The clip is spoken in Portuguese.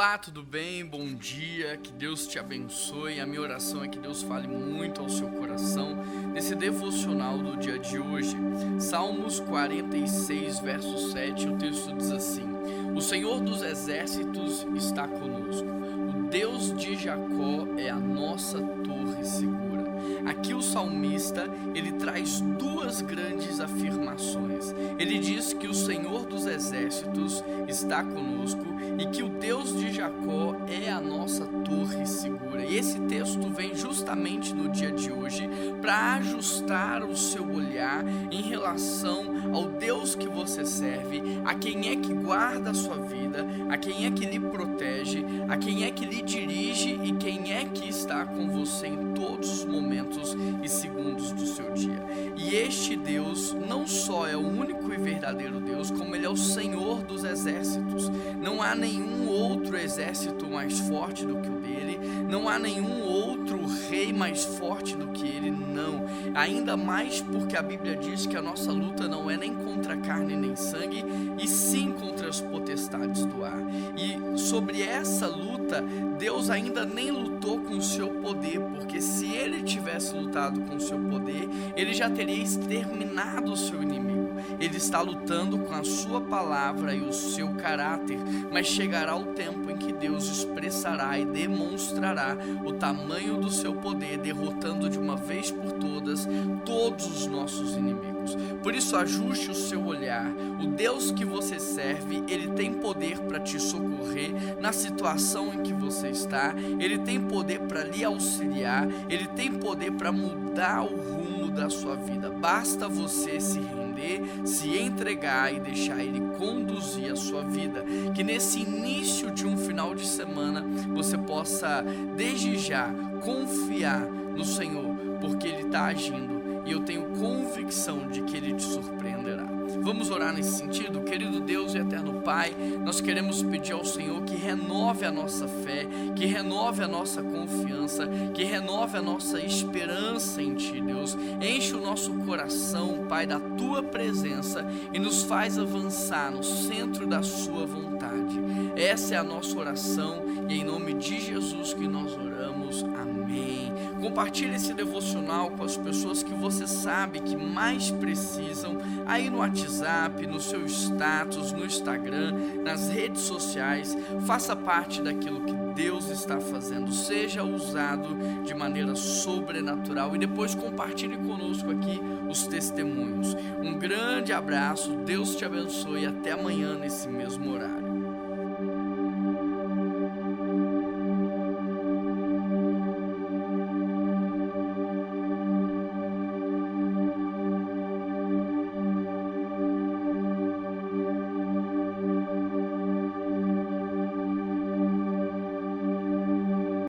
Olá, tudo bem? Bom dia, que Deus te abençoe. A minha oração é que Deus fale muito ao seu coração nesse devocional do dia de hoje. Salmos 46, verso 7, o texto diz assim: O Senhor dos exércitos está conosco, o Deus de Jacó é a nossa torre o salmista, ele traz duas grandes afirmações. Ele diz que o Senhor dos exércitos está conosco e que o Deus de Jacó é a nossa torre segura. E esse texto vem justamente no dia de hoje para ajustar o seu olhar em relação ao Deus que você serve, a quem é que guarda a sua vida, a quem é que lhe protege, a quem é que lhe dirige e quem é que está com você em todos os momentos e segundos do seu dia. E este Deus não só é o único e verdadeiro Deus, como ele é o Senhor dos exércitos. Não há nenhum outro exército mais forte do que o dele, não há nenhum outro rei mais forte do que ele, não. Ainda mais porque a Bíblia diz que a nossa luta não é nem contra carne nem sangue, e sim contra as potestades do ar. E sobre essa luta, Deus ainda nem lutou com o seu poder, porque se ele tivesse lutado com o seu poder, ele já teria exterminado o seu inimigo. Ele está lutando com a sua palavra e o seu caráter, mas chegará o tempo em que Deus expressará e demonstrará o tamanho do seu poder, derrotando de uma vez por todas todos os nossos inimigos. Por isso, ajuste o seu olhar. O Deus que você serve, ele tem poder para te socorrer na situação em que você está, ele tem poder para lhe auxiliar, ele tem poder para mudar o rumo da sua vida. Basta você se render se entregar e deixar Ele conduzir a sua vida. Que nesse início de um final de semana você possa, desde já, confiar no Senhor, porque Ele está agindo e eu tenho convicção de que Ele te surpreenderá. Vamos orar nesse sentido? Querido Deus e eterno Pai, nós queremos pedir ao Senhor que renove a nossa fé, que renove a nossa confiança, que renove a nossa esperança em Ti, Deus. Enche o nosso coração, Pai, da Tua presença e nos faz avançar no centro da Sua vontade. Essa é a nossa oração e é em nome de Jesus que nós oramos. Amém. Compartilhe esse devocional com as pessoas que você sabe que mais precisam, aí no WhatsApp, no seu status, no Instagram, nas redes sociais. Faça parte daquilo que Deus está fazendo, seja usado de maneira sobrenatural e depois compartilhe conosco aqui os testemunhos. Um grande abraço, Deus te abençoe e até amanhã nesse mesmo horário.